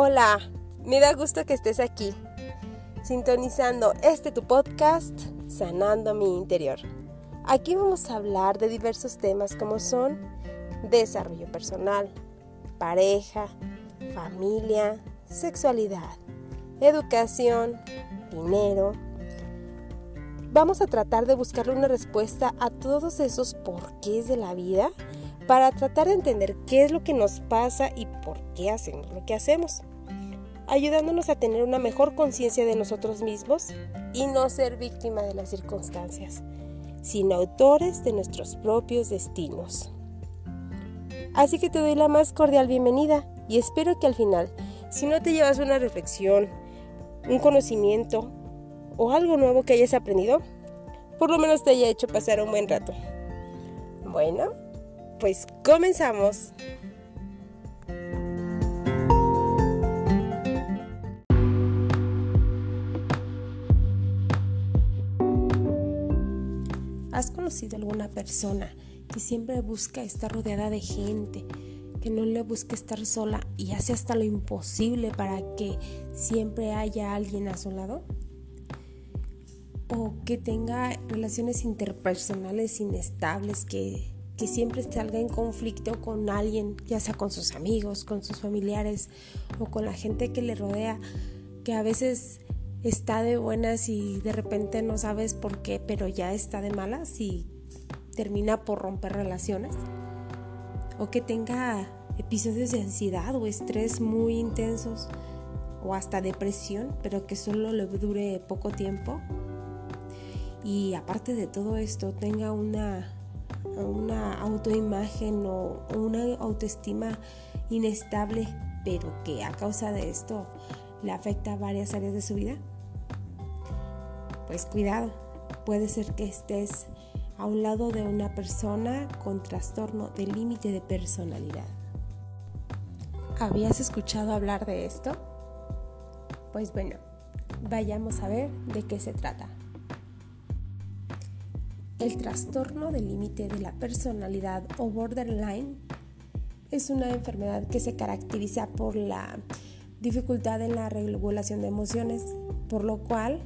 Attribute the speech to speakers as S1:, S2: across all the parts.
S1: Hola, me da gusto que estés aquí, sintonizando este tu podcast, Sanando mi Interior. Aquí vamos a hablar de diversos temas como son desarrollo personal, pareja, familia, sexualidad, educación, dinero. Vamos a tratar de buscarle una respuesta a todos esos porqués de la vida para tratar de entender qué es lo que nos pasa y por qué hacemos lo que hacemos, ayudándonos a tener una mejor conciencia de nosotros mismos y no ser víctima de las circunstancias, sino autores de nuestros propios destinos. Así que te doy la más cordial bienvenida y espero que al final, si no te llevas una reflexión, un conocimiento o algo nuevo que hayas aprendido, por lo menos te haya hecho pasar un buen rato. Bueno, pues comenzamos. ¿Has conocido alguna persona que siempre busca estar rodeada de gente, que no le busca estar sola y hace hasta lo imposible para que siempre haya alguien a su lado? ¿O que tenga relaciones interpersonales inestables, que que siempre salga en conflicto con alguien, ya sea con sus amigos, con sus familiares o con la gente que le rodea, que a veces está de buenas y de repente no sabes por qué, pero ya está de malas y termina por romper relaciones. O que tenga episodios de ansiedad o estrés muy intensos o hasta depresión, pero que solo le dure poco tiempo. Y aparte de todo esto, tenga una una autoimagen o una autoestima inestable, pero que a causa de esto le afecta a varias áreas de su vida? Pues cuidado, puede ser que estés a un lado de una persona con trastorno de límite de personalidad. ¿Habías escuchado hablar de esto? Pues bueno, vayamos a ver de qué se trata. El trastorno del límite de la personalidad o borderline es una enfermedad que se caracteriza por la dificultad en la regulación de emociones, por lo cual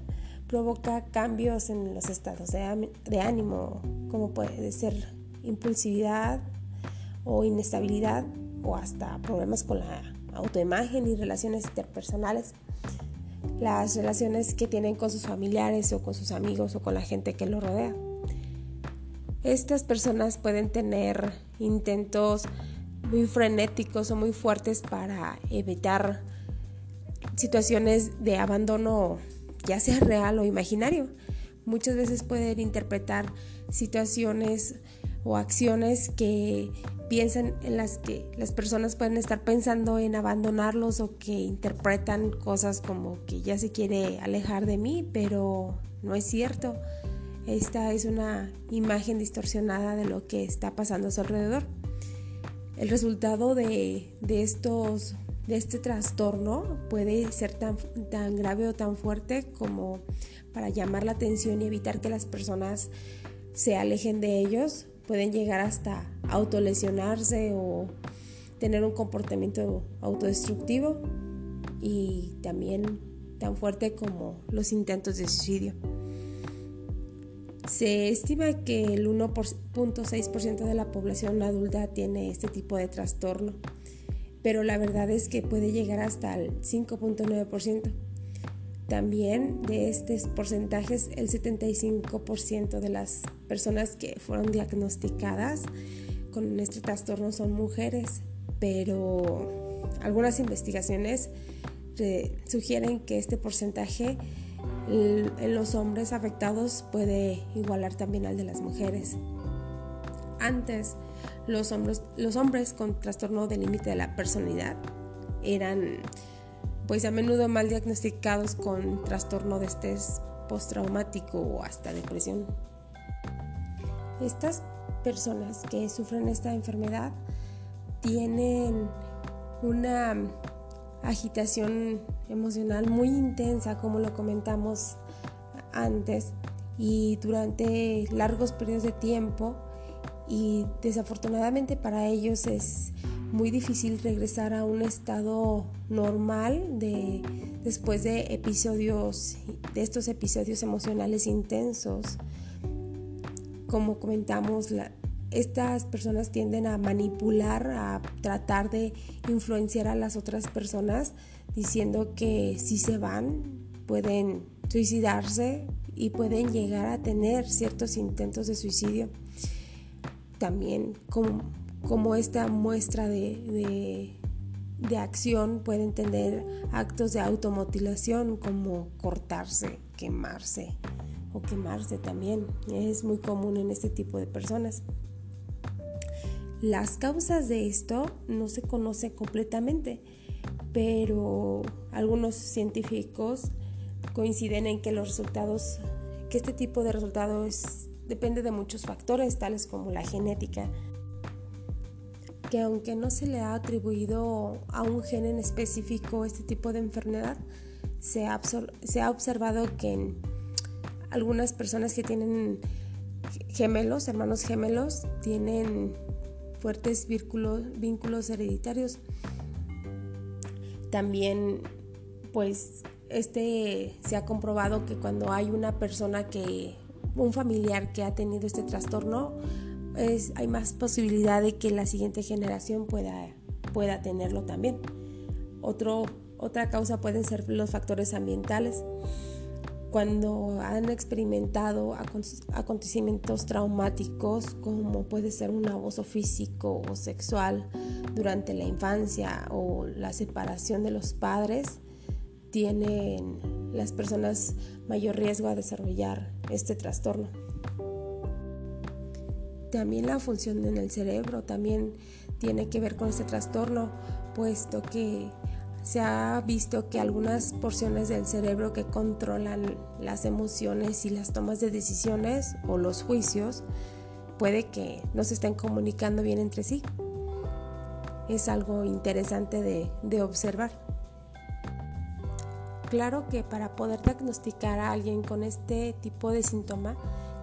S1: provoca cambios en los estados de, ánimo, como puede ser impulsividad o inestabilidad o hasta problemas con la autoimagen y relaciones interpersonales. Las relaciones que tienen con sus familiares o con sus amigos o con la gente que lo rodea. Estas personas pueden tener intentos muy frenéticos o muy fuertes para evitar situaciones de abandono, ya sea real o imaginario. Muchas veces pueden interpretar situaciones o acciones que piensan en las que las personas pueden estar pensando en abandonarlos o que interpretan cosas como que ya se quiere alejar de mí, pero no es cierto. Esta es una imagen distorsionada de lo que está pasando a su alrededor. El resultado de, estos, de este trastorno puede ser tan, tan grave o tan fuerte como para llamar la atención y evitar que las personas se alejen de ellos. Pueden llegar hasta autolesionarse o tener un comportamiento autodestructivo y también tan fuerte como los intentos de suicidio. Se estima que el 1.6% de la población adulta tiene este tipo de trastorno, pero la verdad es que puede llegar hasta el 5.9%. También de estos porcentajes, el 75% de las personas que fueron diagnosticadas con este trastorno son mujeres, pero algunas investigaciones eh, sugieren que este porcentaje en los hombres afectados puede igualar también al de las mujeres. Antes, los hombres, los hombres con trastorno de límite de la personalidad eran pues a menudo mal diagnosticados con trastorno de estrés postraumático o hasta depresión. Estas personas que sufren esta enfermedad tienen una agitación emocional muy intensa, como lo comentamos antes, y durante largos periodos de tiempo. Y desafortunadamente para ellos es muy difícil regresar a un estado normal de, después de episodios, de estos episodios emocionales intensos. Como comentamos, estas personas tienden a manipular, a tratar de influenciar a las otras personas diciendo que si se van pueden suicidarse y pueden llegar a tener ciertos intentos de suicidio. También como esta muestra de, acción pueden tener actos de automutilación como cortarse, quemarse o quemarse también. Es muy común en este tipo de personas. Las causas de esto no se conocen completamente, pero algunos científicos coinciden en que los resultados, que este tipo de resultados depende de muchos factores, tales como la genética, que aunque no se le ha atribuido a un gen en específico este tipo de enfermedad, se ha, se ha observado que en algunas personas que tienen gemelos, hermanos gemelos, tienen fuertes vínculos, vínculos hereditarios. También, pues, este se ha comprobado que cuando hay una persona que, un familiar que ha tenido este trastorno, hay más posibilidad de que la siguiente generación pueda, pueda tenerlo también. Otra causa pueden ser los factores ambientales. Cuando han experimentado acontecimientos traumáticos como puede ser un abuso físico o sexual durante la infancia o la separación de los padres, tienen las personas mayor riesgo a desarrollar este trastorno. También la función en el cerebro también tiene que ver con este trastorno, puesto que se ha visto que algunas porciones del cerebro que controlan las emociones y las tomas de decisiones o los juicios puede que no se estén comunicando bien entre sí. Es algo interesante de, de observar. Claro que para poder diagnosticar a alguien con este tipo de síntoma,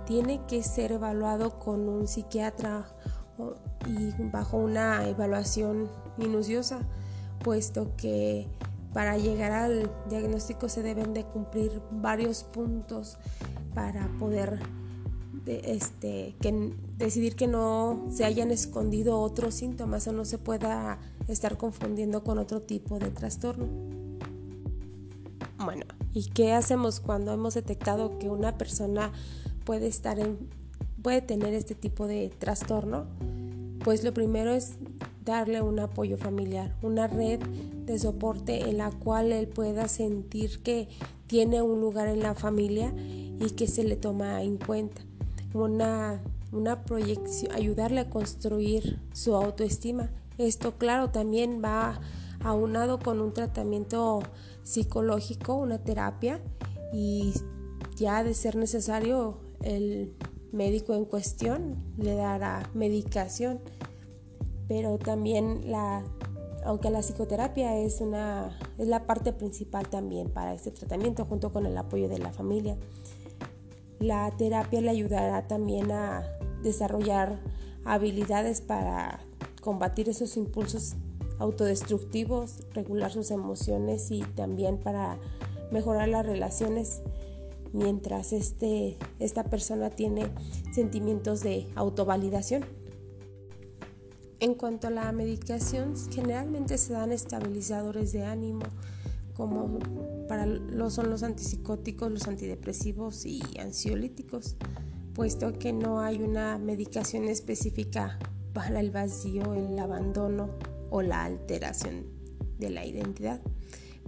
S1: tiene que ser evaluado con un psiquiatra y bajo una evaluación minuciosa, puesto que para llegar al diagnóstico se deben de cumplir varios puntos para poder este, decidir que no se hayan escondido otros síntomas o no se pueda estar confundiendo con otro tipo de trastorno. Bueno, ¿y qué hacemos cuando hemos detectado que una persona puede estar en, puede tener este tipo de trastorno? Pues lo primero es darle un apoyo familiar, una red de soporte en la cual él pueda sentir que tiene un lugar en la familia y que se le toma en cuenta. Una, una proyección, ayudarle a construir su autoestima. Esto, claro, también va aunado con un tratamiento psicológico, una terapia y ya de ser necesario el médico en cuestión le dará medicación, pero también la aunque la psicoterapia es una es la parte principal también para este tratamiento junto con el apoyo de la familia. La terapia le ayudará también a desarrollar habilidades para combatir esos impulsos autodestructivos, regular sus emociones y también para mejorar las relaciones mientras este, esta persona tiene sentimientos de autovalidación. En cuanto a la medicación, generalmente se dan estabilizadores de ánimo, como para lo son los antipsicóticos, los antidepresivos y ansiolíticos, puesto que no hay una medicación específica para el vacío, el abandono o la alteración de la identidad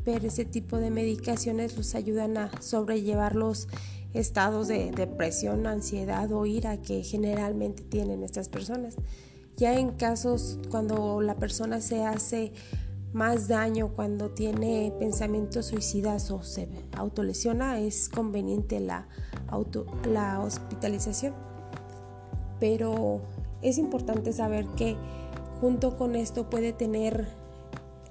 S1: pero ese tipo de medicaciones los ayudan a sobrellevar los estados de depresión, ansiedad o ira que generalmente tienen estas personas. Ya en casos cuando la persona se hace más daño, cuando tiene pensamientos suicidas o se autolesiona, es conveniente la, la hospitalización. Pero es importante saber que junto con esto puede tener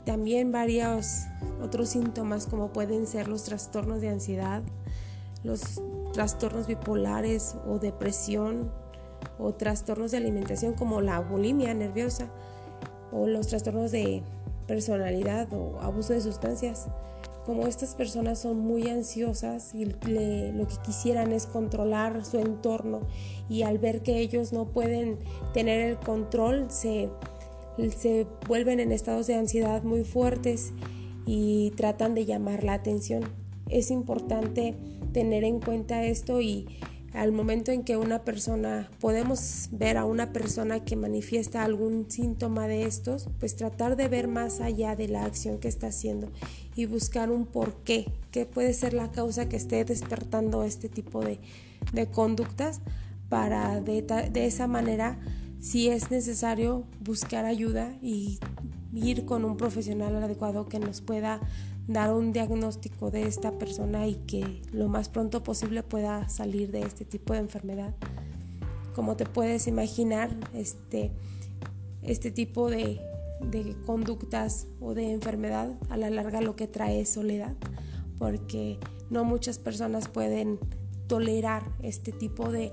S1: también varios otros síntomas como pueden ser los trastornos de ansiedad, los trastornos bipolares o depresión o trastornos de alimentación como la bulimia nerviosa o los trastornos de personalidad o abuso de sustancias. Como estas personas son muy ansiosas y lo que quisieran es controlar su entorno y al ver que ellos no pueden tener el control se, se vuelven en estados de ansiedad muy fuertes y tratan de llamar la atención. Es importante tener en cuenta esto y al momento en que una persona, podemos ver a una persona que manifiesta algún síntoma de estos, pues tratar de ver más allá de la acción que está haciendo y buscar un porqué, qué puede ser la causa que esté despertando este tipo de, conductas para de, de esa manera, si es necesario, buscar ayuda y ir con un profesional adecuado que nos pueda dar un diagnóstico de esta persona y que lo más pronto posible pueda salir de este tipo de enfermedad. Como te puedes imaginar, este, este tipo de, de conductas o de enfermedad a la larga lo que trae es soledad, porque no muchas personas pueden tolerar este tipo de,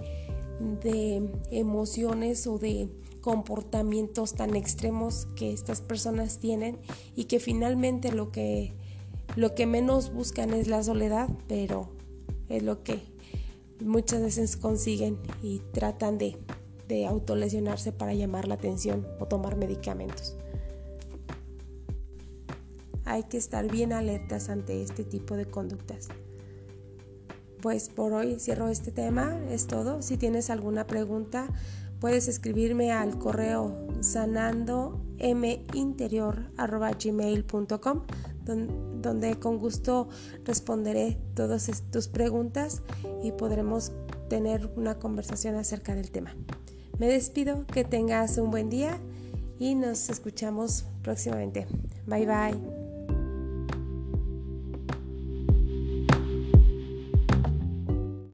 S1: de emociones o de comportamientos tan extremos que estas personas tienen y que finalmente lo que lo que menos buscan es la soledad, pero es lo que muchas veces consiguen y tratan de, de autolesionarse para llamar la atención o tomar medicamentos. Hay que estar bien alertas ante este tipo de conductas. Pues por hoy cierro este tema, es todo. Si tienes alguna pregunta, puedes escribirme al correo sanandominterior.gmail.com donde con gusto responderé todas tus preguntas y podremos tener una conversación acerca del tema. Me despido, que tengas un buen día y nos escuchamos próximamente. Bye bye.